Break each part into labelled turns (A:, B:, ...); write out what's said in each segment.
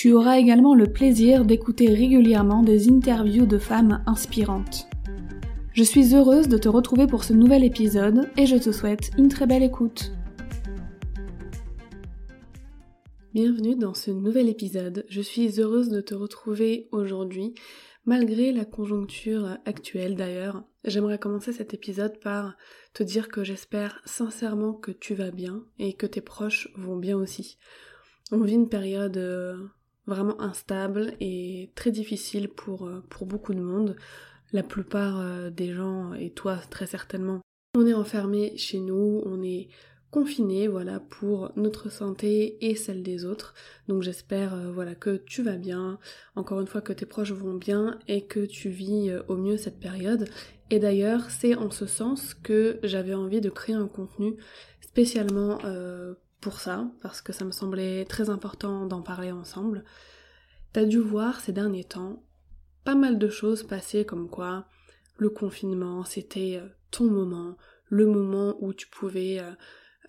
A: Tu auras également le plaisir d'écouter régulièrement des interviews de femmes inspirantes. Je suis heureuse de te retrouver pour ce nouvel épisode et je te souhaite une très belle écoute. Bienvenue dans ce nouvel épisode. Je suis heureuse de te retrouver aujourd'hui, malgré la conjoncture actuelle d'ailleurs. J'aimerais commencer cet épisode par te dire que j'espère sincèrement que tu vas bien et que tes proches vont bien aussi. On vit une période euh, vraiment instable et très difficile pour, euh, pour beaucoup de monde. La plupart euh, des gens, et toi très certainement, on est enfermé chez nous, on est confiné, voilà, pour notre santé et celle des autres. Donc j'espère, euh, voilà, que tu vas bien, encore une fois que tes proches vont bien et que tu vis au mieux cette période. Et d'ailleurs, c'est en ce sens que j'avais envie de créer un contenu spécialement pour ça, parce que ça me semblait très important d'en parler ensemble. T'as dû voir ces derniers temps pas mal de choses passer comme quoi le confinement c'était euh, ton moment, le moment où tu pouvais euh,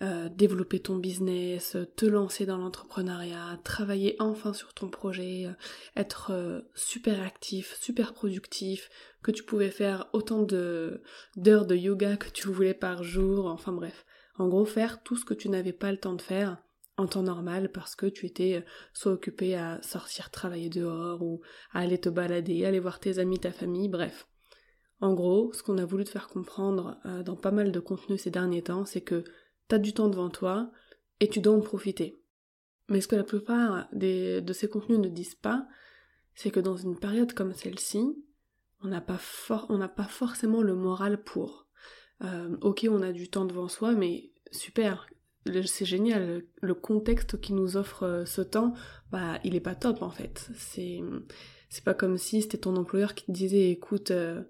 A: euh, développer ton business, te lancer dans l'entrepreneuriat, travailler enfin sur ton projet, être super actif, super productif, que tu pouvais faire autant de d'heures de yoga que tu voulais par jour, enfin bref. En gros, faire tout ce que tu n'avais pas le temps de faire temps normal parce que tu étais euh, soit occupé à sortir travailler dehors ou à aller te balader, aller voir tes amis, ta famille, bref. En gros, ce qu'on a voulu te faire comprendre euh, dans pas mal de contenus ces derniers temps, c'est que t'as du temps devant toi et tu dois en profiter. Mais ce que la plupart de ces contenus ne disent pas, c'est que dans une période comme celle-ci, on n'a pas, pas forcément le moral pour. Euh, ok, on a du temps devant soi, mais super, c'est génial. Le contexte qui nous offre euh, ce temps, bah, il est pas top en fait. C'est, c'est pas comme si c'était ton employeur qui te disait, écoute, euh,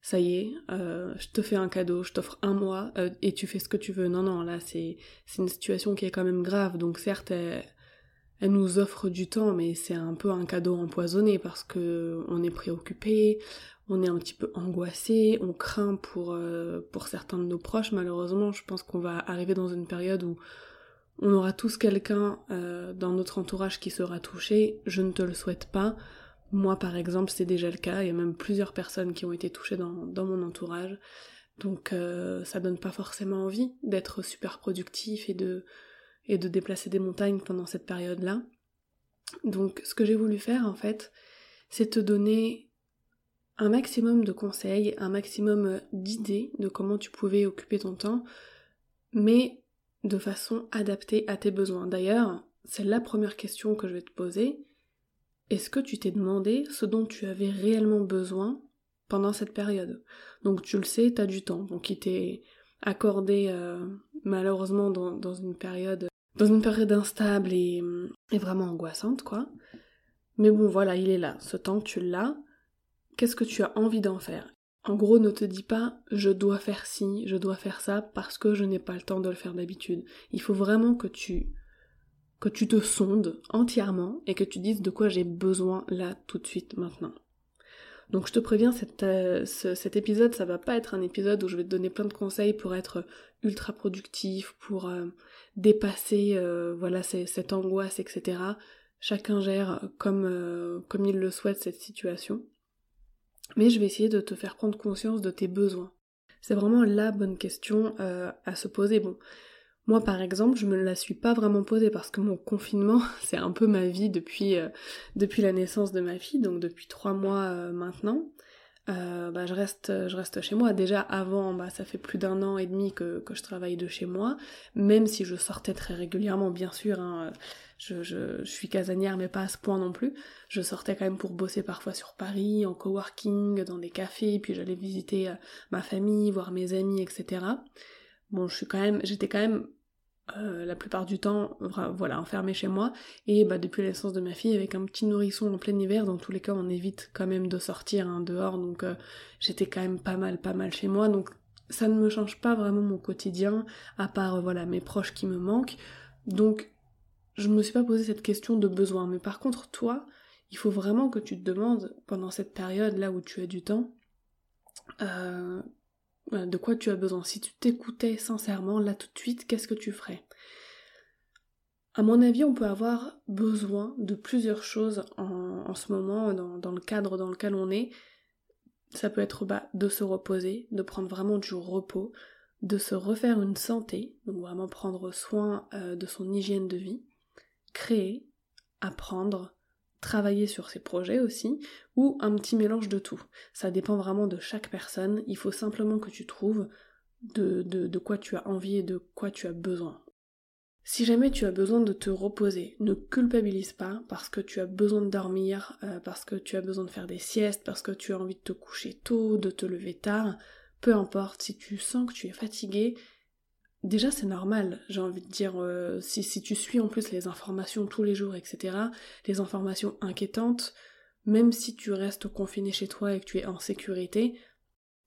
A: ça y est, je te fais un cadeau, je t'offre un mois et tu fais ce que tu veux. Non, non, là, c'est, c'est une situation qui est quand même grave. Donc certes, elle, elle nous offre du temps, mais c'est un peu un cadeau empoisonné parce que on est préoccupé, on est un petit peu angoissé, on craint pour, euh, pour certains de nos proches. Malheureusement, je pense qu'on va arriver dans une période où on aura tous quelqu'un euh, dans notre entourage qui sera touché. Je ne te le souhaite pas. Moi, par exemple, c'est déjà le cas. Il y a même plusieurs personnes qui ont été touchées dans, mon entourage. Donc, euh, ça donne pas forcément envie d'être super productif et de, et de déplacer des montagnes pendant cette période-là. Donc, ce que j'ai voulu faire, en fait, c'est te donner maximum de conseils, un maximum euh, d'idées de comment tu pouvais occuper ton temps, mais de façon adaptée à tes besoins. D'ailleurs, c'est la première question que je vais te poser. Est-ce que tu t'es demandé ce dont tu avais réellement besoin pendant cette période? Donc tu le sais, tu as du temps, donc il t'est accordé euh, malheureusement dans, une période dans une période instable et vraiment angoissante, quoi. Mais bon, voilà, il est là. Ce temps, tu l'as qu'est-ce que tu as envie d'en faire? En gros, ne te dis pas je dois faire ci, je dois faire ça parce que je n'ai pas le temps de le faire d'habitude. Il faut vraiment que tu que tu te sondes entièrement et que tu dises de quoi j'ai besoin là tout de suite maintenant. Donc je te préviens, euh, cet épisode, ça va pas être un épisode où je vais te donner plein de conseils pour être ultra productif, pour euh, dépasser euh, voilà cette angoisse, etc. Chacun gère comme il le souhaite cette situation. Mais je vais essayer de te faire prendre conscience de tes besoins. C'est vraiment la bonne question à se poser. Bon, moi, par exemple, je me la suis pas vraiment posée parce que mon confinement, c'est un peu ma vie depuis, euh, depuis la naissance de ma fille, donc depuis trois mois euh, maintenant. Euh, bah, je reste je reste chez moi. Déjà avant bah ça fait plus d'un an et demi que, que, je travaille de chez moi. Même si je sortais très régulièrement bien sûr hein, je, je, je, suis casanière mais pas à ce point non plus. Je sortais quand même pour bosser parfois sur Paris en coworking dans des cafés puis j'allais visiter ma famille voir mes amis etc bon, je suis quand même, j'étais quand même euh, la plupart du temps, voilà, enfermée chez moi. Et bah, depuis la de ma fille, avec un petit nourrisson en plein hiver, dans tous les cas, on évite quand même de sortir hein, dehors. Donc euh, j'étais quand même pas mal, pas mal chez moi. Donc ça ne me change pas vraiment mon quotidien, à part euh, voilà mes proches qui me manquent. Donc je me suis pas posé cette question de besoin. Mais par contre, toi, il faut vraiment que tu te demandes pendant cette période là où tu as du temps, de quoi tu as besoin. Si tu t'écoutais sincèrement, là tout de suite, qu'est-ce que tu ferais? À mon avis, on peut avoir besoin de plusieurs choses en, ce moment, dans, le cadre dans lequel on est. Ça peut être bah, de se reposer, de prendre vraiment du repos, de se refaire une santé, donc vraiment prendre soin euh, de son hygiène de vie, créer, apprendre, travailler sur ses projets aussi, ou un petit mélange de tout. Ça dépend vraiment de chaque personne, il faut simplement que tu trouves de, de, quoi tu as envie et de quoi tu as besoin. Si jamais tu as besoin de te reposer, ne culpabilise pas parce que tu as besoin de dormir, euh, parce que tu as besoin de faire des siestes, parce que tu as envie de te coucher tôt, de te lever tard, peu importe, si tu sens que tu es fatigué, déjà c'est normal, j'ai envie de dire, euh, si, tu suis en plus les informations tous les jours, etc., les informations inquiétantes, même si tu restes confiné chez toi et que tu es en sécurité,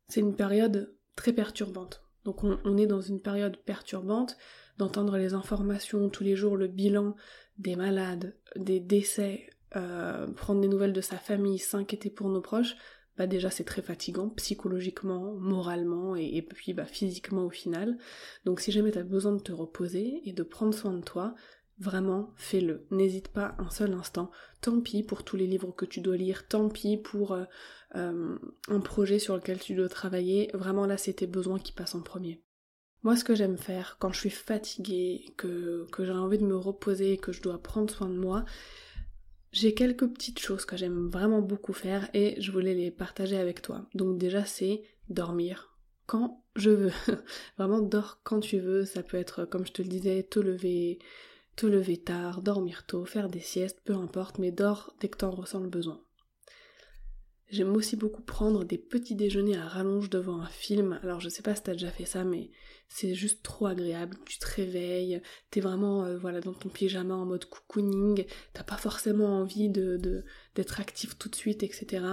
A: c'est une période très perturbante. Donc on, est dans une période perturbante, d'entendre les informations tous les jours, le bilan des malades, des décès, euh, prendre des nouvelles de sa famille, s'inquiéter pour nos proches, bah déjà c'est très fatigant psychologiquement, moralement et, puis bah physiquement au final. Donc si jamais tu as besoin de te reposer et de prendre soin de toi, vraiment fais-le. N'hésite pas un seul instant. Tant pis pour tous les livres que tu dois lire, tant pis pour euh, euh, un projet sur lequel tu dois travailler. Vraiment là c'est tes besoins qui passent en premier. Moi, ce que j'aime faire quand je suis fatiguée, que, j'ai envie de me reposer, que je dois prendre soin de moi, j'ai quelques petites choses que j'aime vraiment beaucoup faire et je voulais les partager avec toi. Donc déjà c'est dormir quand je veux. vraiment dors quand tu veux, ça peut être comme je te le disais, te lever, te lever tard, dormir tôt, faire des siestes, peu importe, mais dors dès que t'en ressens le besoin. J'aime aussi beaucoup prendre des petits déjeuners à rallonge devant un film. Alors je sais pas si t'as déjà fait ça, mais c'est juste trop agréable. Tu te réveilles, t'es vraiment euh, voilà dans ton pyjama en mode cocooning, t'as pas forcément envie d'être actif tout de suite, etc.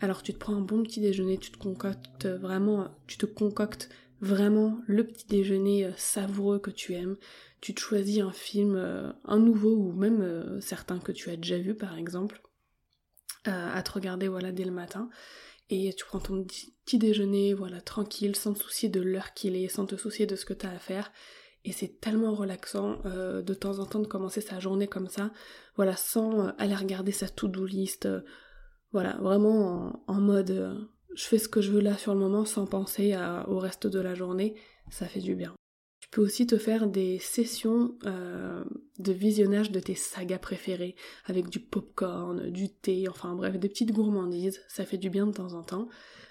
A: Alors tu te prends un bon petit déjeuner, tu te concoctes vraiment, tu te concoctes vraiment le petit déjeuner euh, savoureux que tu aimes. Tu te choisis un film, euh, un nouveau ou même certains que tu as déjà vu par exemple euh, à te regarder voilà dès le matin. Et tu prends ton petit déjeuner voilà tranquille sans te soucier de l'heure qu'il est sans te soucier de ce que tu as à faire. Et c'est tellement relaxant euh, de temps en temps de commencer sa journée comme ça voilà sans euh, aller regarder sa to-do list voilà vraiment en, mode je fais ce que je veux là sur le moment sans penser au reste de la journée. Ça fait du bien peux aussi te faire des sessions euh, de visionnage de tes sagas préférées avec du popcorn, du thé, enfin bref, des petites gourmandises, ça fait du bien de temps en temps.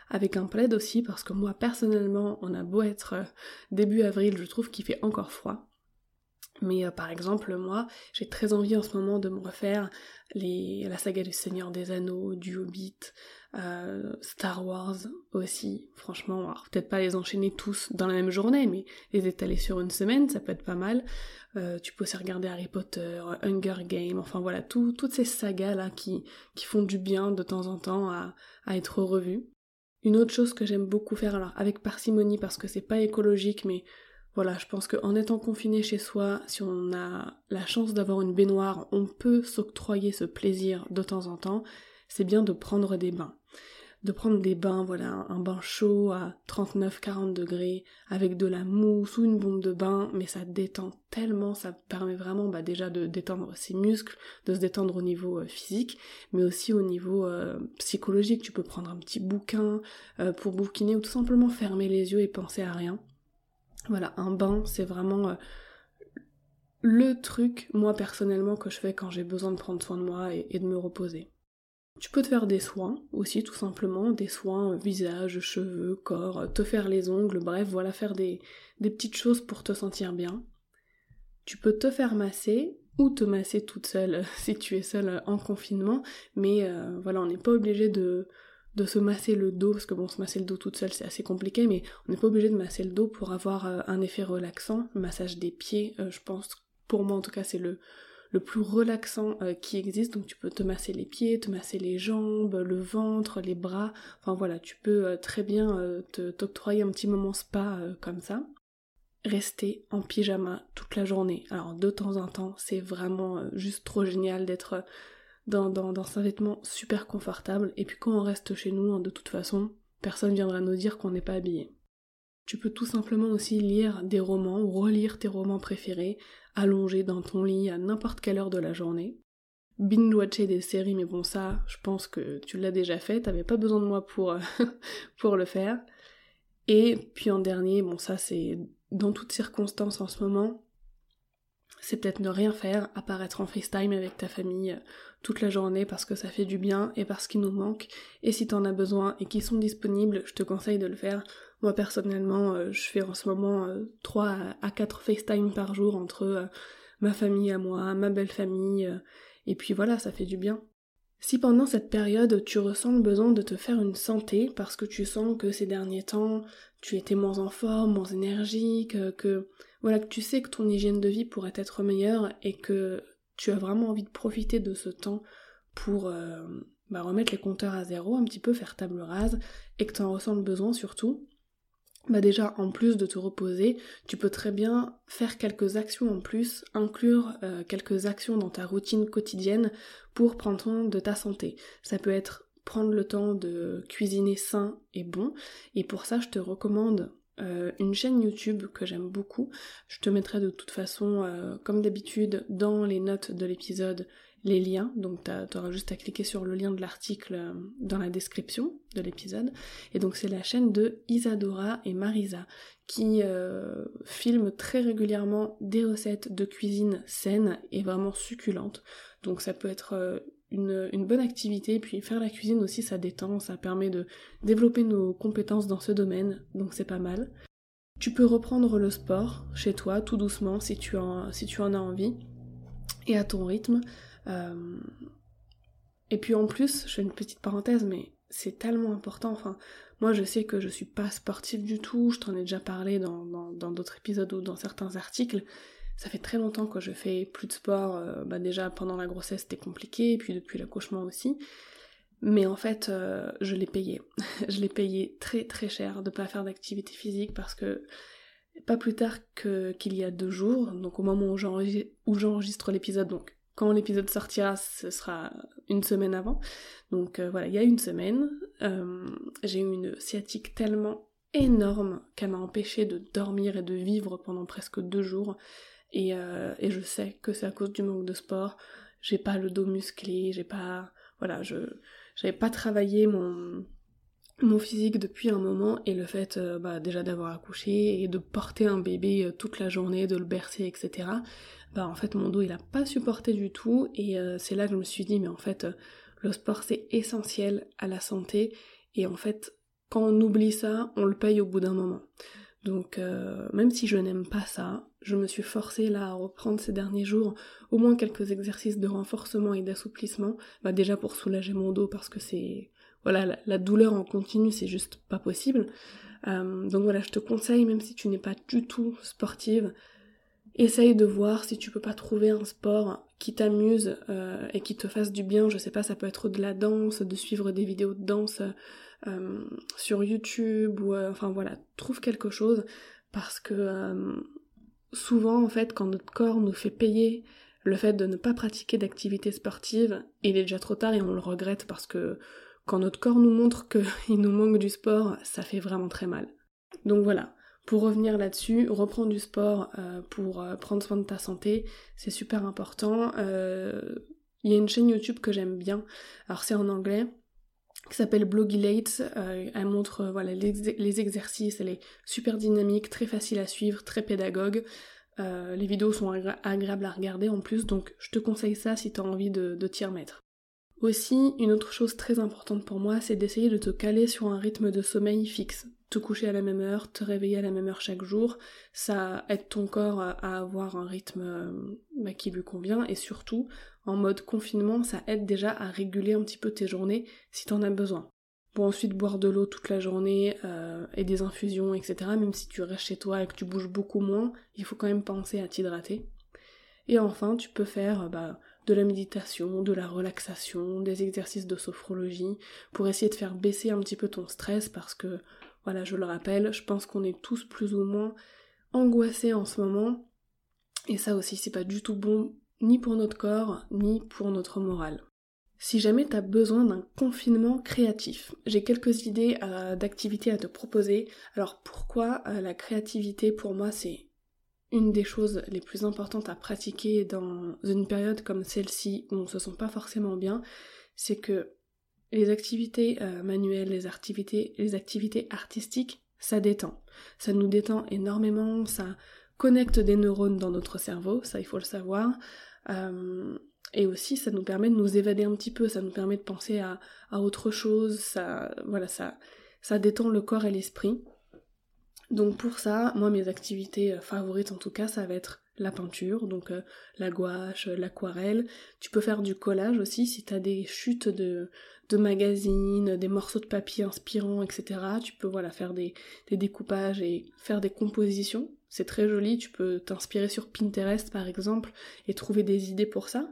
A: Avec un plaid aussi parce que moi personnellement, on a beau être euh, début avril, je trouve qu'il fait encore froid. Mais euh, par exemple, moi, j'ai très envie en ce moment de me refaire la saga du Seigneur des Anneaux, du Hobbit, euh, Star Wars aussi, franchement, alors peut-être pas les enchaîner tous dans la même journée, mais les étaler sur une semaine, ça peut être pas mal. Euh, tu peux aussi regarder Harry Potter, Hunger Games, enfin voilà, toutes ces sagas là qui, qui font du bien de temps en temps à, à être revues. Une autre chose que j'aime beaucoup faire, alors avec parcimonie parce que c'est pas écologique, mais voilà, je pense qu'en étant confiné chez soi, si on a la chance d'avoir une baignoire, on peut s'octroyer ce plaisir de temps en temps, c'est bien de prendre des bains de prendre des bains, voilà, un bain chaud à 39-40 degrés, avec de la mousse ou une bombe de bain, mais ça détend tellement, ça permet vraiment bah, déjà de détendre ses muscles, de se détendre au niveau euh, physique, mais aussi au niveau euh, psychologique. Tu peux prendre un petit bouquin euh, pour bouquiner ou tout simplement fermer les yeux et penser à rien. Voilà, un bain, c'est vraiment le truc, moi personnellement, que je fais quand j'ai besoin de prendre soin de moi et de me reposer. Tu peux te faire des soins aussi, tout simplement, des soins visage, cheveux, corps, te faire les ongles, bref, voilà, faire des, petites choses pour te sentir bien. Tu peux te faire masser ou te masser toute seule si tu es seule en confinement, mais euh, voilà, on n'est pas obligé de, de se masser le dos, parce que bon, se masser le dos toute seule c'est assez compliqué, mais on n'est pas obligé de masser le dos pour avoir euh, un effet relaxant. Le massage des pieds, euh, je pense, pour moi en tout cas, c'est le, le plus relaxant euh, qui existe. Donc tu peux te masser les pieds, te masser les jambes, le ventre, les bras. Enfin voilà, tu peux euh, très bien euh, t'octroyer un petit moment spa comme ça. Rester en pyjama toute la journée. Alors de temps en temps, c'est vraiment juste trop génial d'être dans, dans, dans un vêtement super confortable. Et puis quand on reste chez nous, hein, de toute façon, personne viendra nous dire qu'on n'est pas habillé. Tu peux tout simplement aussi lire des romans ou relire tes romans préférés, allongé dans ton lit à n'importe quelle heure de la journée. Binge-watcher des séries, mais bon ça, je pense que tu l'as déjà fait, t'avais pas besoin de moi pour, pour le faire. Et puis en dernier, bon ça c'est dans toutes circonstances en ce moment, c'est peut-être ne rien faire, apparaître en FaceTime avec ta famille euh, toute la journée parce que ça fait du bien et parce qu'il nous manque. Et si t'en as besoin et qu'ils sont disponibles, je te conseille de le faire. Moi personnellement, euh, je fais en ce moment 3 euh, à 4 FaceTime par jour entre ma famille à moi, ma belle famille, et puis voilà, ça fait du bien. Si pendant cette période tu ressens le besoin de te faire une santé parce que tu sens que ces derniers temps tu étais moins en forme, moins énergique, que voilà que tu sais que ton hygiène de vie pourrait être meilleure et que tu as vraiment envie de profiter de ce temps pour euh, bah, remettre les compteurs à zéro, un petit peu faire table rase et que tu en ressens le besoin surtout, bah déjà en plus de te reposer, tu peux très bien faire quelques actions en plus, inclure euh, quelques actions dans ta routine quotidienne pour prendre soin de ta santé. Ça peut être prendre le temps de cuisiner sain et bon, et pour ça je te recommande euh, une chaîne YouTube que j'aime beaucoup. Je te mettrai de toute façon, euh, comme d'habitude, dans les notes de l'épisode les liens, donc tu auras juste à cliquer sur le lien de l'article euh, dans la description de l'épisode. Et donc c'est la chaîne de Isadora et Marisa qui euh, filment très régulièrement des recettes de cuisine saines et vraiment succulentes. Donc ça peut être euh, une, bonne activité, puis faire la cuisine aussi ça détend, ça permet de développer nos compétences dans ce domaine, donc c'est pas mal. Tu peux reprendre le sport chez toi tout doucement si tu en as envie et à ton rythme. Euh, et puis en plus, je fais une petite parenthèse, mais c'est tellement important. Enfin, moi je sais que je suis pas sportive du tout, je t'en ai déjà parlé dans, d'autres épisodes ou dans certains articles. Ça fait très longtemps que je fais plus de sport. Euh, bah déjà pendant la grossesse c'était compliqué, et puis depuis l'accouchement aussi. Mais en fait, euh, je l'ai payé. je l'ai payé très très cher de pas faire d'activité physique parce que pas plus tard qu'il y a deux jours, donc au moment où j'enregistre l'épisode, donc quand l'épisode sortira, ce sera une semaine avant. Donc euh, voilà, il y a une semaine, euh, j'ai eu une sciatique tellement énorme qu'elle m'a empêché de dormir et de vivre pendant presque deux jours. Euh, et je sais que c'est à cause du manque de sport. J'ai pas le dos musclé, j'ai pas. Voilà, je j'avais pas travaillé mon, mon physique depuis un moment et le fait bah, déjà d'avoir accouché et de porter un bébé toute la journée, de le bercer, etc bah en fait mon dos il a pas supporté du tout et euh, c'est là que je me suis dit mais en fait euh, le sport c'est essentiel à la santé et en fait quand on oublie ça on le paye au bout d'un moment. Donc euh, même si je n'aime pas ça, je me suis forcée là à reprendre ces derniers jours au moins quelques exercices de renforcement et d'assouplissement, bah déjà pour soulager mon dos parce que c'est voilà la, douleur en continu c'est juste pas possible. donc voilà je te conseille même si tu n'es pas du tout sportive, Essaye de voir si tu peux pas trouver un sport qui t'amuse euh, et qui te fasse du bien. Je sais pas, ça peut être de la danse, de suivre des vidéos de danse sur YouTube ou enfin voilà, trouve quelque chose parce que souvent en fait quand notre corps nous fait payer le fait de ne pas pratiquer d'activité sportive, il est déjà trop tard et on le regrette parce que quand notre corps nous montre qu'il nous manque du sport, ça fait vraiment très mal. Donc voilà, pour revenir là-dessus, reprendre du sport euh, pour euh, prendre soin de ta santé, c'est super important. Euh, il y a une chaîne YouTube que j'aime bien, alors c'est en anglais, qui s'appelle Blogilate. elle montre voilà les, exercices, elle est super dynamique, très facile à suivre, très pédagogue. les vidéos sont agréables à regarder en plus, donc je te conseille ça si tu as envie de t'y remettre. Aussi, une autre chose très importante pour moi, c'est d'essayer de te caler sur un rythme de sommeil fixe. Te coucher à la même heure, te réveiller à la même heure chaque jour, ça aide ton corps à avoir un rythme euh, bah, qui lui convient et surtout, en mode confinement, ça aide déjà à réguler un petit peu tes journées si t'en as besoin. Bon, ensuite, boire de l'eau toute la journée euh, et des infusions, etc. Même si tu restes chez toi et que tu bouges beaucoup moins, il faut quand même penser à t'hydrater. Et enfin, tu peux faire bah, de la méditation, de la relaxation, des exercices de sophrologie, pour essayer de faire baisser un petit peu ton stress parce que, voilà, je le rappelle, je pense qu'on est tous plus ou moins angoissés en ce moment. Et ça aussi, c'est pas du tout bon ni pour notre corps, ni pour notre morale. Si jamais tu as besoin d'un confinement créatif, j'ai quelques idées euh, d'activités à te proposer. Alors pourquoi euh, la créativité pour moi c'est une des choses les plus importantes à pratiquer dans une période comme celle-ci où on se sent pas forcément bien, c'est que les activités euh, manuelles, les activités, les activités artistiques, ça détend. Ça nous détend énormément, ça connecte des neurones dans notre cerveau, ça il faut le savoir. Euh, et aussi ça nous permet de nous évader un petit peu, ça nous permet de penser à, à autre chose, ça voilà, ça, ça détend le corps et l'esprit. Donc pour ça, moi mes activités euh, favorites en tout cas, ça va être la peinture, donc euh, la gouache, euh, l'aquarelle. Tu peux faire du collage aussi si tu as des chutes de, de magazines, des morceaux de papier inspirants, etc. Tu peux voilà faire des, des découpages et faire des compositions. C'est très joli, tu peux t'inspirer sur Pinterest par exemple et trouver des idées pour ça.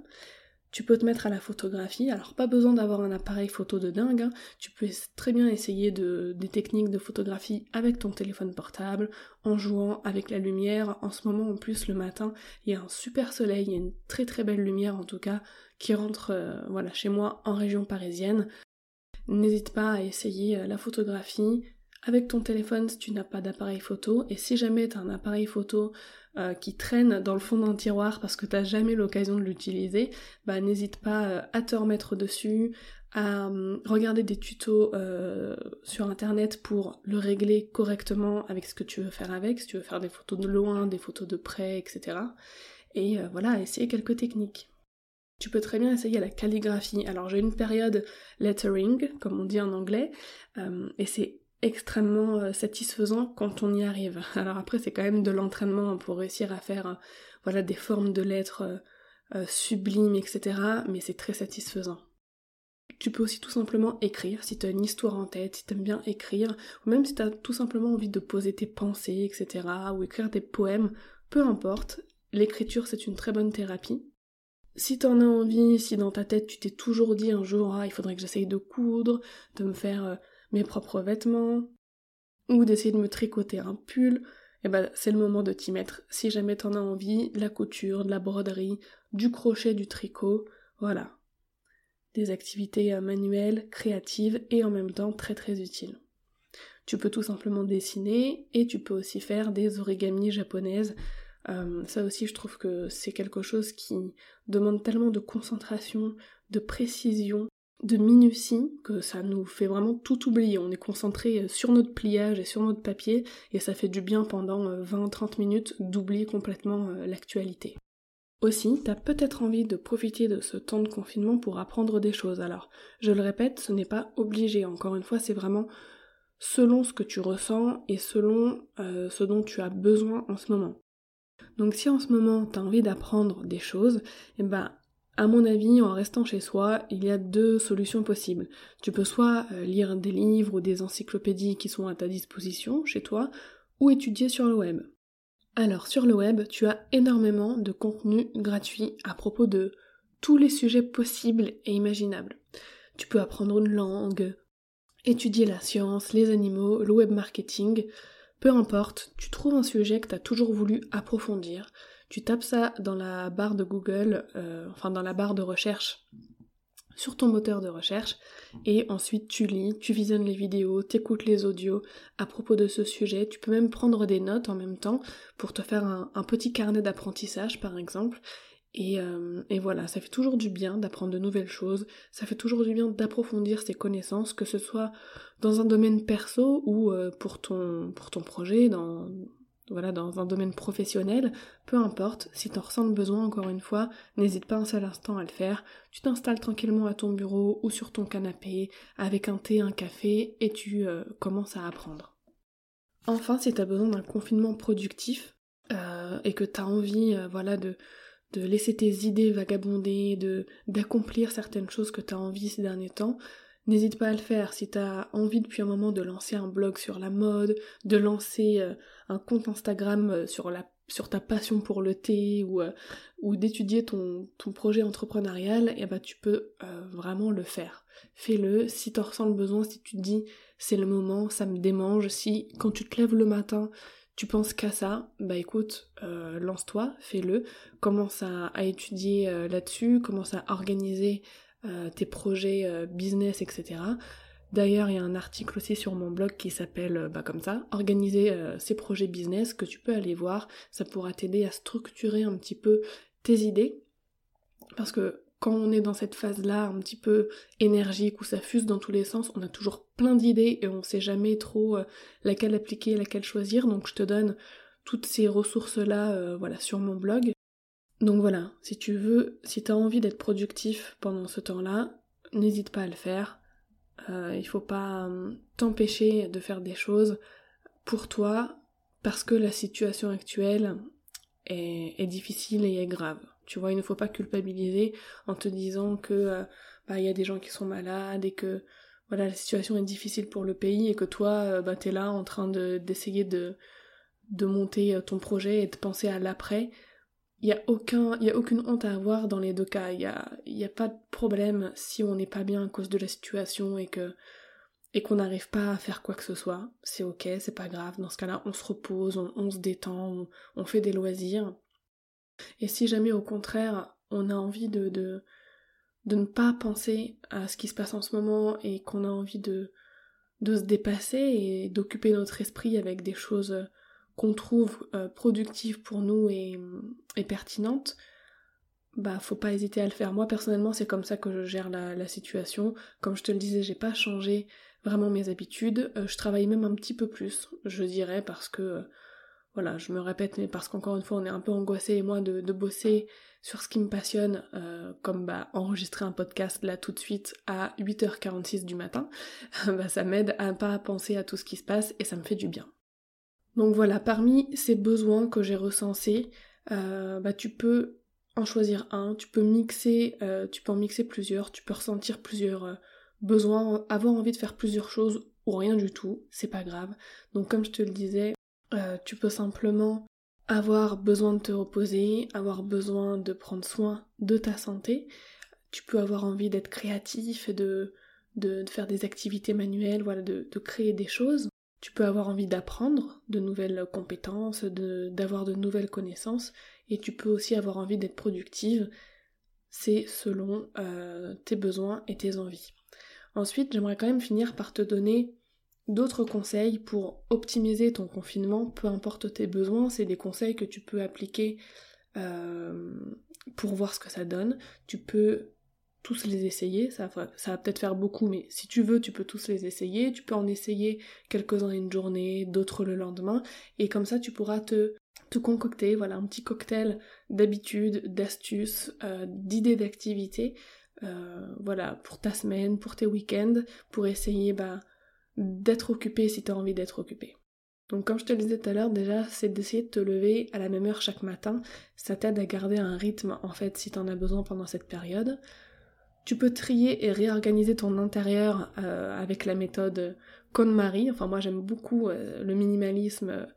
A: Tu peux te mettre à la photographie, alors pas besoin d'avoir un appareil photo de dingue, hein. tu peux très bien essayer de, des techniques de photographie avec ton téléphone portable, en jouant avec la lumière. En ce moment en plus le matin, il y a un super soleil, il y a une très très belle lumière en tout cas qui rentre euh, voilà chez moi en région parisienne. N'hésite pas à essayer euh, la photographie avec ton téléphone si tu n'as pas d'appareil photo et si jamais tu as un appareil photo euh, qui traîne dans le fond d'un tiroir parce que t'as jamais l'occasion de l'utiliser, bah n'hésite pas euh, à te remettre dessus, à hum, regarder des tutos euh, sur internet pour le régler correctement avec ce que tu veux faire avec, si tu veux faire des photos de loin, des photos de près, etc. Et voilà, essayer quelques techniques. Tu peux très bien essayer la calligraphie. Alors j'ai une période lettering, comme on dit en anglais, et c'est extrêmement euh, satisfaisant quand on y arrive. Alors après c'est quand même de l'entraînement pour réussir à faire euh, voilà des formes de lettres euh, sublimes, etc. Mais c'est très satisfaisant. Tu peux aussi tout simplement écrire si tu as une histoire en tête, si tu aimes bien écrire, ou même si tu as tout simplement envie de poser tes pensées, etc. ou écrire des poèmes, peu importe, l'écriture c'est une très bonne thérapie. Si t'en as envie, si dans ta tête tu t'es toujours dit un jour ah il faudrait que j'essaye de coudre, de me faire mes propres vêtements, ou d'essayer de me tricoter un pull, eh ben c'est le moment de t'y mettre. Si jamais t'en as envie, la couture, de la broderie, du crochet, du tricot, voilà. Des activités euh, manuelles, créatives et en même temps très très utiles. Tu peux tout simplement dessiner et tu peux aussi faire des origamis japonaises. Euh, ça aussi je trouve que c'est quelque chose qui demande tellement de concentration, de précision, de minutie que ça nous fait vraiment tout oublier. On est concentré euh, sur notre pliage et sur notre papier et ça fait du bien pendant 20-30 euh, minutes d'oublier complètement euh, l'actualité. Aussi, t'as peut-être envie de profiter de ce temps de confinement pour apprendre des choses. Alors, je le répète, ce n'est pas obligé. Encore une fois, c'est vraiment selon ce que tu ressens et selon ce dont tu as besoin en ce moment. Donc si en ce moment t'as envie d'apprendre des choses, eh ben à mon avis, en restant chez soi, il y a deux solutions possibles. Tu peux soit euh, lire des livres ou des encyclopédies qui sont à ta disposition chez toi, ou étudier sur le web. Alors sur le web, tu as énormément de contenu gratuit à propos de tous les sujets possibles et imaginables. Tu peux apprendre une langue, étudier la science, les animaux, le web marketing, peu importe, tu trouves un sujet que tu as toujours voulu approfondir, tu tapes ça dans la barre de Google, euh, enfin dans la barre de recherche sur ton moteur de recherche et ensuite tu lis, tu visionnes les vidéos, t'écoutes les audios à propos de ce sujet, tu peux même prendre des notes en même temps pour te faire un, petit carnet d'apprentissage par exemple. Et, euh, et, voilà, ça fait toujours du bien d'apprendre de nouvelles choses, ça fait toujours du bien d'approfondir ses connaissances, que ce soit dans un domaine perso ou euh, pour, ton, pour ton projet, dans, voilà, dans un domaine professionnel, peu importe, si t'en ressens le besoin encore une fois, n'hésite pas un seul instant à le faire. Tu t'installes tranquillement à ton bureau ou sur ton canapé avec un thé, un café et tu euh, commences à apprendre. Enfin, si t'as besoin d'un confinement productif euh, et que t'as envie, euh, voilà, de, laisser tes idées vagabonder, de d'accomplir certaines choses que t'as envie ces derniers temps, N'hésite pas à le faire si t'as envie depuis un moment de lancer un blog sur la mode, de lancer un compte Instagram euh, sur, ta passion pour le thé ou, euh, d'étudier ton, projet entrepreneurial, et eh bah ben, tu peux vraiment le faire. Fais-le, si t'en ressens le besoin, si tu te dis c'est le moment, ça me démange, si quand tu te lèves le matin, tu penses qu'à ça, bah écoute, lance-toi, fais-le, commence à, étudier là-dessus, commence à organiser euh, tes projets euh, business, etc. D'ailleurs, il y a un article aussi sur mon blog qui s'appelle, euh, bah, comme ça, Organiser ses projets business, que tu peux aller voir. Ça pourra t'aider à structurer un petit peu tes idées. Parce que quand on est dans cette phase-là, un petit peu énergique, où ça fuse dans tous les sens, on a toujours plein d'idées et on sait jamais trop laquelle appliquer, laquelle choisir. Donc je te donne toutes ces ressources-là voilà, sur mon blog. Donc voilà, si tu veux, si tu as envie d'être productif pendant ce temps-là, n'hésite pas à le faire. Euh, il faut pas euh, t'empêcher de faire des choses pour toi parce que la situation actuelle est, difficile et est grave. Tu vois, il ne faut pas culpabiliser en te disant que euh, bah y a des gens qui sont malades et que voilà la situation est difficile pour le pays et que toi bah t'es là en train d'essayer de de monter ton projet et de penser à l'après il y a y a aucune honte à avoir dans les deux cas. Il y a y a pas de problème si on n'est pas bien à cause de la situation et que et qu'on n'arrive pas à faire quoi que ce soit. C'est ok c'est pas grave. Dans ce cas-là on se repose on, se détend on, fait des loisirs. Et si jamais au contraire on a envie de, de de ne pas penser à ce qui se passe en ce moment et qu'on a envie de de se dépasser et d'occuper notre esprit avec des choses qu'on trouve euh, productive pour nous et, pertinente, bah faut pas hésiter à le faire. Moi personnellement c'est comme ça que je gère la, situation. Comme je te le disais, j'ai pas changé vraiment mes habitudes. Euh, je travaille même un petit peu plus, je dirais, parce que euh, voilà, je me répète, mais parce qu'encore une fois on est un peu angoissé et moi de, bosser sur ce qui me passionne, comme bah enregistrer un podcast là tout de suite à 8h46 du matin, bah ça m'aide à pas penser à tout ce qui se passe et ça me fait du bien. Donc voilà, parmi ces besoins que j'ai recensés, euh, bah, tu peux en choisir un, tu peux mixer, euh, tu peux en mixer plusieurs, tu peux ressentir plusieurs euh, besoins, avoir envie de faire plusieurs choses ou rien du tout, c'est pas grave. Donc comme je te le disais, tu peux simplement avoir besoin de te reposer, avoir besoin de prendre soin de ta santé, tu peux avoir envie d'être créatif de, faire des activités manuelles, voilà, de créer des choses. Tu peux avoir envie d'apprendre de nouvelles compétences, d'avoir de, nouvelles connaissances, et tu peux aussi avoir envie d'être productive. C'est selon euh, tes besoins et tes envies. Ensuite, j'aimerais quand même finir par te donner d'autres conseils pour optimiser ton confinement, peu importe tes besoins, c'est des conseils que tu peux appliquer euh, pour voir ce que ça donne. Tu peux tous les essayer, ça va, peut-être faire beaucoup, mais si tu veux, tu peux tous les essayer, tu peux en essayer quelques-uns une journée, d'autres le lendemain, et comme ça tu pourras te, te concocter, voilà, un petit cocktail d'habitudes, d'astuces, euh, d'idées d'activités, euh, voilà, pour ta semaine, pour tes week-ends, pour essayer bah, d'être occupé si tu as envie d'être occupé. Donc comme je te le disais tout à l'heure, déjà, c'est d'essayer de te lever à la même heure chaque matin. Ça t'aide à garder un rythme, en fait, si tu en as besoin pendant cette période. Tu peux trier et réorganiser ton intérieur euh, avec la méthode KonMari. Enfin, moi j'aime beaucoup euh, le minimalisme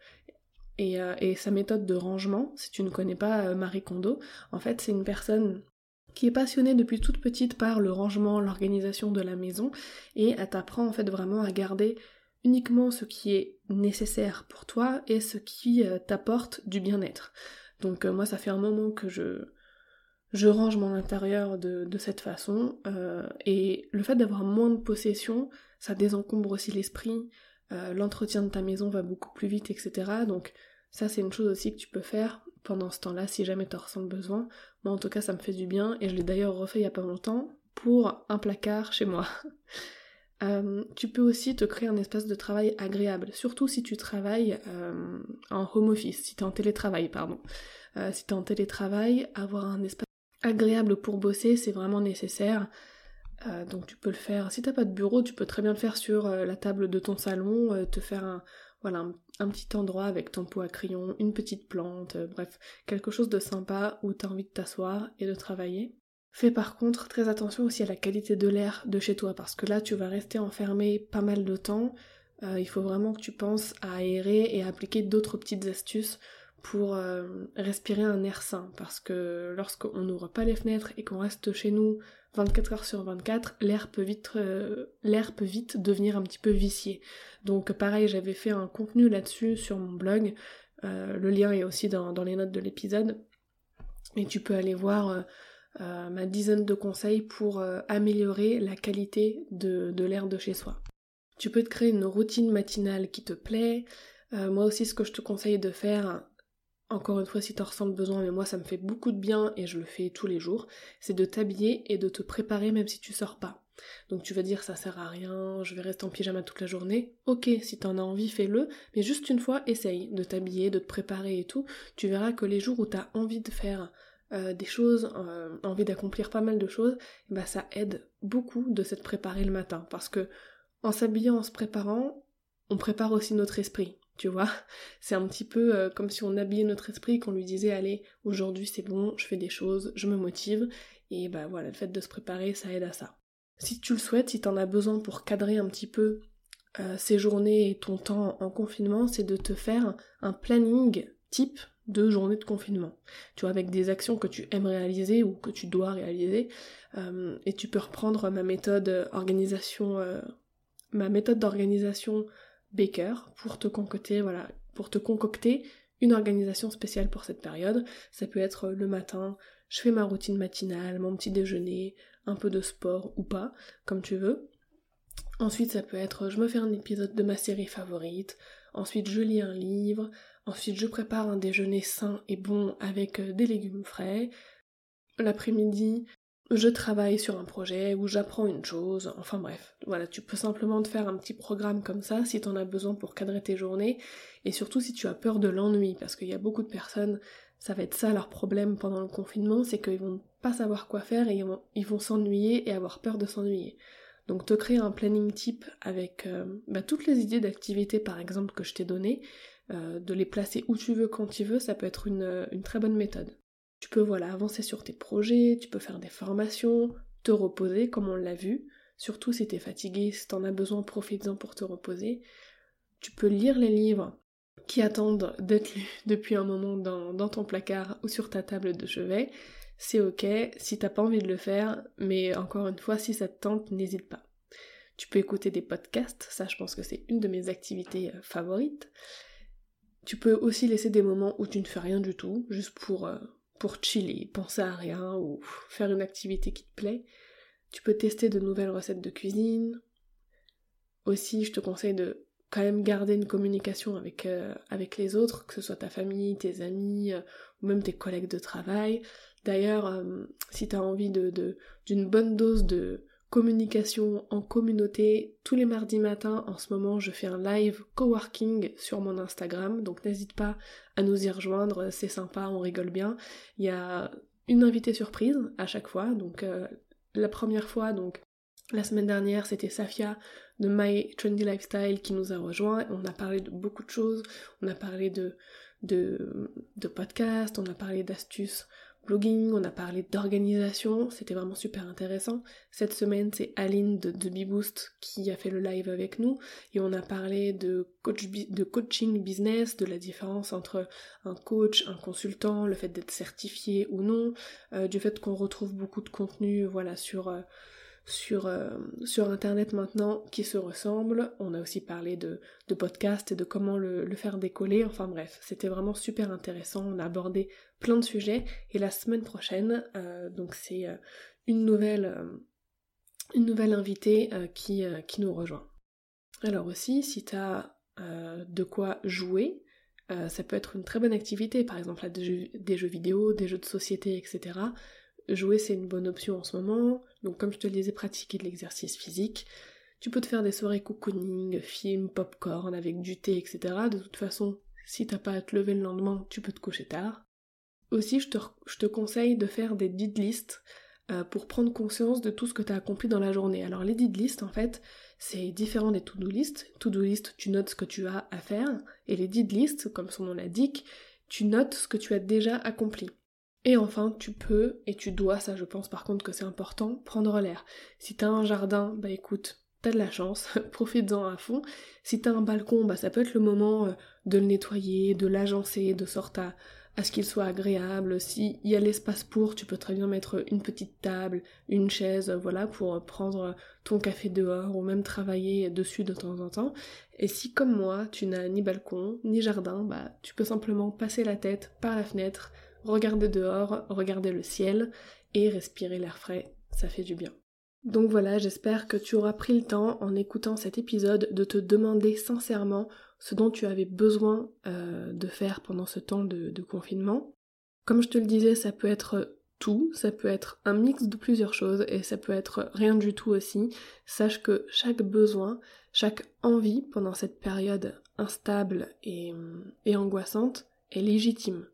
A: euh, et, sa méthode de rangement. Si tu ne connais pas Marie Kondo, en fait, c'est une personne qui est passionnée depuis toute petite par le rangement, l'organisation de la maison, et elle t'apprend en fait vraiment à garder uniquement ce qui est nécessaire pour toi et ce qui t'apporte du bien-être. Donc moi ça fait un moment que je, je range mon intérieur de, cette façon euh, et le fait d'avoir moins de possession, ça désencombre aussi l'esprit, l'entretien de ta maison va beaucoup plus vite, etc. Donc ça c'est une chose aussi que tu peux faire pendant ce temps-là si jamais tu ressens le besoin. Moi en tout cas ça me fait du bien et je l'ai d'ailleurs refait il y a pas longtemps pour un placard chez moi. Euh, tu peux aussi te créer un espace de travail agréable, surtout si tu travailles euh, en home office, si tu es en télétravail, pardon. Euh, si tu es en télétravail, avoir un espace agréable pour bosser, c'est vraiment nécessaire. donc tu peux le faire, si t'as pas de bureau, tu peux très bien le faire sur la table de ton salon, te faire un, voilà, un, petit endroit avec ton pot à crayon, une petite plante, bref, quelque chose de sympa où tu as envie de t'asseoir et de travailler. Fais par contre très attention aussi à la qualité de l'air de chez toi parce que là tu vas rester enfermé pas mal de temps. Euh, il faut vraiment que tu penses à aérer et à appliquer d'autres petites astuces pour euh, respirer un air sain parce que lorsqu'on n'ouvre pas les fenêtres et qu'on reste chez nous 24 heures sur 24, l'air peut vite euh, l'air peut vite devenir un petit peu vicié. Donc pareil, j'avais fait un contenu là-dessus sur mon blog. le lien est aussi dans, les notes de l'épisode. Et tu peux aller voir euh, ma dizaine de conseils pour euh, améliorer la qualité de, l'air de chez soi. Tu peux te créer une routine matinale qui te plaît. Euh, moi aussi, ce que je te conseille de faire, encore une fois, si tu ressens le besoin, mais moi ça me fait beaucoup de bien et je le fais tous les jours, c'est de t'habiller et de te préparer même si tu sors pas. Donc tu vas dire ça sert à rien, je vais rester en pyjama toute la journée. Ok, si t'en as envie, fais-le, mais juste une fois, essaye de t'habiller, de te préparer et tout. Tu verras que les jours où t'as envie de faire euh, des choses, euh, envie d'accomplir pas mal de choses, bah ça aide beaucoup de s'être préparé le matin. Parce que en s'habillant, en se préparant, on prépare aussi notre esprit, tu vois. C'est un petit peu euh, comme si on habillait notre esprit, qu'on lui disait allez, aujourd'hui c'est bon, je fais des choses, je me motive. Et bah voilà, le fait de se préparer, ça aide à ça. Si tu le souhaites, si t'en as besoin pour cadrer un petit peu ces journées et ton temps en confinement, c'est de te faire un planning type de journées de confinement. Tu vois, avec des actions que tu aimes réaliser ou que tu dois réaliser. Euh, et tu peux reprendre ma méthode organisation, euh, ma méthode d'organisation Baker pour te concocter, voilà, pour te concocter une organisation spéciale pour cette période. Ça peut être le matin, je fais ma routine matinale, mon petit déjeuner, un peu de sport ou pas, comme tu veux. Ensuite, ça peut être je me fais un épisode de ma série favorite. Ensuite, je lis un livre. Ensuite, je prépare un déjeuner sain et bon avec euh, des légumes frais. L'après-midi, je travaille sur un projet ou j'apprends une chose. Enfin bref, voilà, tu peux simplement te faire un petit programme comme ça si t'en as besoin pour cadrer tes journées. Et surtout si tu as peur de l'ennui, parce qu'il y a beaucoup de personnes, ça va être ça leur problème pendant le confinement, c'est qu'ils vont pas savoir quoi faire et ils vont s'ennuyer et avoir peur de s'ennuyer. Donc te créer un planning type avec euh, bah, toutes les idées d'activités par exemple que je t'ai données, euh, de les placer où tu veux, quand tu veux, ça peut être euh, une, très bonne méthode. Tu peux voilà, avancer sur tes projets, tu peux faire des formations, te reposer comme on l'a vu, surtout si t'es fatigué, si t'en as besoin, profites-en pour te reposer. Tu peux lire les livres qui attendent d'être lus depuis un moment dans, ton placard ou sur ta table de chevet. C'est ok si t'as pas envie de le faire, mais encore une fois, si ça te tente, n'hésite pas. Tu peux écouter des podcasts, ça je pense que c'est une de mes activités euh, favorites. Tu peux aussi laisser des moments où tu ne fais rien du tout, juste pour, euh, pour chiller, penser à rien ou faire une activité qui te plaît. Tu peux tester de nouvelles recettes de cuisine. Aussi, je te conseille de quand même garder une communication avec, euh, les autres, que ce soit ta famille, tes amis euh, ou même tes collègues de travail. D'ailleurs, si tu as envie d'une bonne dose de, communication en communauté. Tous les mardis matins, en ce moment, je fais un live coworking sur mon Instagram, donc n'hésite pas à nous y rejoindre, c'est sympa, on rigole bien. Il y a une invitée surprise à chaque fois, donc euh, la première fois, donc la semaine dernière, c'était Safia de My Trendy Lifestyle qui nous a rejoint. On a parlé de beaucoup de choses. On a parlé de, de, de podcasts, on a parlé d'astuces blogging, on a parlé d'organisation, c'était vraiment super intéressant. Cette semaine, c'est Aline de, de BeBoost qui a fait le live avec nous et on a parlé de, coach, de coaching business, de la différence entre un coach, un consultant, le fait d'être certifié ou non, euh, du fait qu'on retrouve beaucoup de contenu voilà, sur... Euh, sur, euh, sur internet maintenant qui se ressemblent. On a aussi parlé de, de podcast et de comment le, faire décoller. Enfin bref, c'était vraiment super intéressant. On a abordé plein de sujets. Et la semaine prochaine, euh, donc c'est euh, une nouvelle une invitée qui, nous rejoint. Alors aussi, si tu as de quoi jouer, ça peut être une très bonne activité, par exemple des jeux vidéo, des jeux de société, etc. Jouer, c'est une bonne option en ce moment. Donc, comme je te le disais, pratiquer de l'exercice physique. Tu peux te faire des soirées cocooning, films, popcorn avec du thé, etc. De toute façon, si t'as pas à te lever le lendemain, tu peux te coucher tard. Aussi, je te, conseille de faire des deed lists euh, pour prendre conscience de tout ce que tu as accompli dans la journée. Alors, les deed lists, en fait, c'est différent des to-do lists. To-do list, tu notes ce que tu as à faire. Et les deed lists, comme son nom l'indique, tu notes ce que tu as déjà accompli. Et enfin, tu peux, et tu dois, ça je pense par contre que c'est important, prendre l'air. Si t'as un jardin, bah écoute, t'as de la chance, profites-en à fond. Si t'as un balcon, bah ça peut être le moment euh, de le nettoyer, de l'agencer, de sorte à, à ce qu'il soit agréable. S'il y a l'espace pour, tu peux très bien mettre une petite table, une chaise, voilà, pour prendre ton café dehors ou même travailler dessus de temps en temps. Et si comme moi, tu n'as ni balcon, ni jardin, bah tu peux simplement passer la tête par la fenêtre, regarder dehors, regarder le ciel et respirer l'air frais, ça fait du bien. Donc voilà, j'espère que tu auras pris le temps en écoutant cet épisode de te demander sincèrement ce dont tu avais besoin euh, de faire pendant ce temps de, confinement. Comme je te le disais, ça peut être tout, ça peut être un mix de plusieurs choses et ça peut être rien du tout aussi. Sache que chaque besoin, chaque envie pendant cette période instable et angoissante est légitime.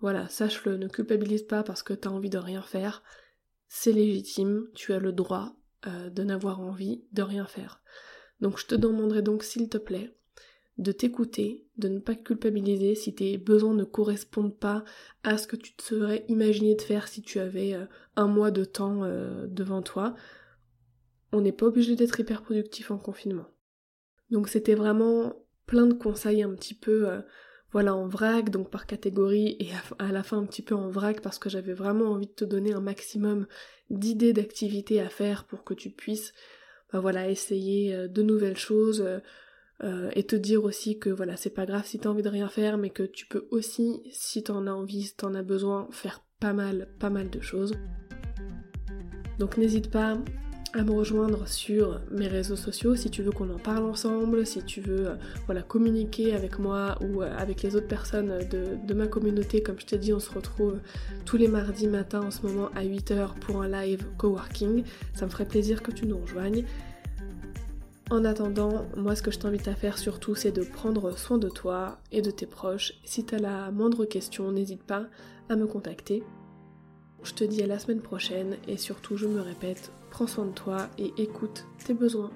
A: Voilà, sache-le, ne culpabilise pas parce que t'as envie de rien faire. C'est légitime, tu as le droit euh, de n'avoir envie de rien faire. Donc je te demanderai donc s'il te plaît de t'écouter, de ne pas culpabiliser si tes besoins ne correspondent pas à ce que tu te serais imaginé de faire si tu avais euh, un mois de temps euh, devant toi. On n'est pas obligé d'être hyper productif en confinement. Donc c'était vraiment plein de conseils un petit peu voilà en vrac, donc par catégorie, et à la fin un petit peu en vrac parce que j'avais vraiment envie de te donner un maximum d'idées d'activités à faire pour que tu puisses bah voilà essayer euh, de nouvelles choses euh, euh, et te dire aussi que voilà c'est pas grave si t'as envie de rien faire mais que tu peux aussi si t'en as envie, si t'en as besoin faire pas mal pas mal de choses. Donc n'hésite pas à me rejoindre sur mes réseaux sociaux si tu veux qu'on en parle ensemble, si tu veux euh, voilà, communiquer avec moi ou euh, avec les autres personnes de, ma communauté. Comme je t'ai dit, on se retrouve tous les mardis matin en ce moment à 8h pour un live coworking. Ça me ferait plaisir que tu nous rejoignes. En attendant, moi ce que je t'invite à faire surtout c'est de prendre soin de toi et de tes proches. Si tu as la moindre question, n'hésite pas à me contacter. Je te dis à la semaine prochaine et surtout je me répète, prends soin de toi et écoute tes besoins.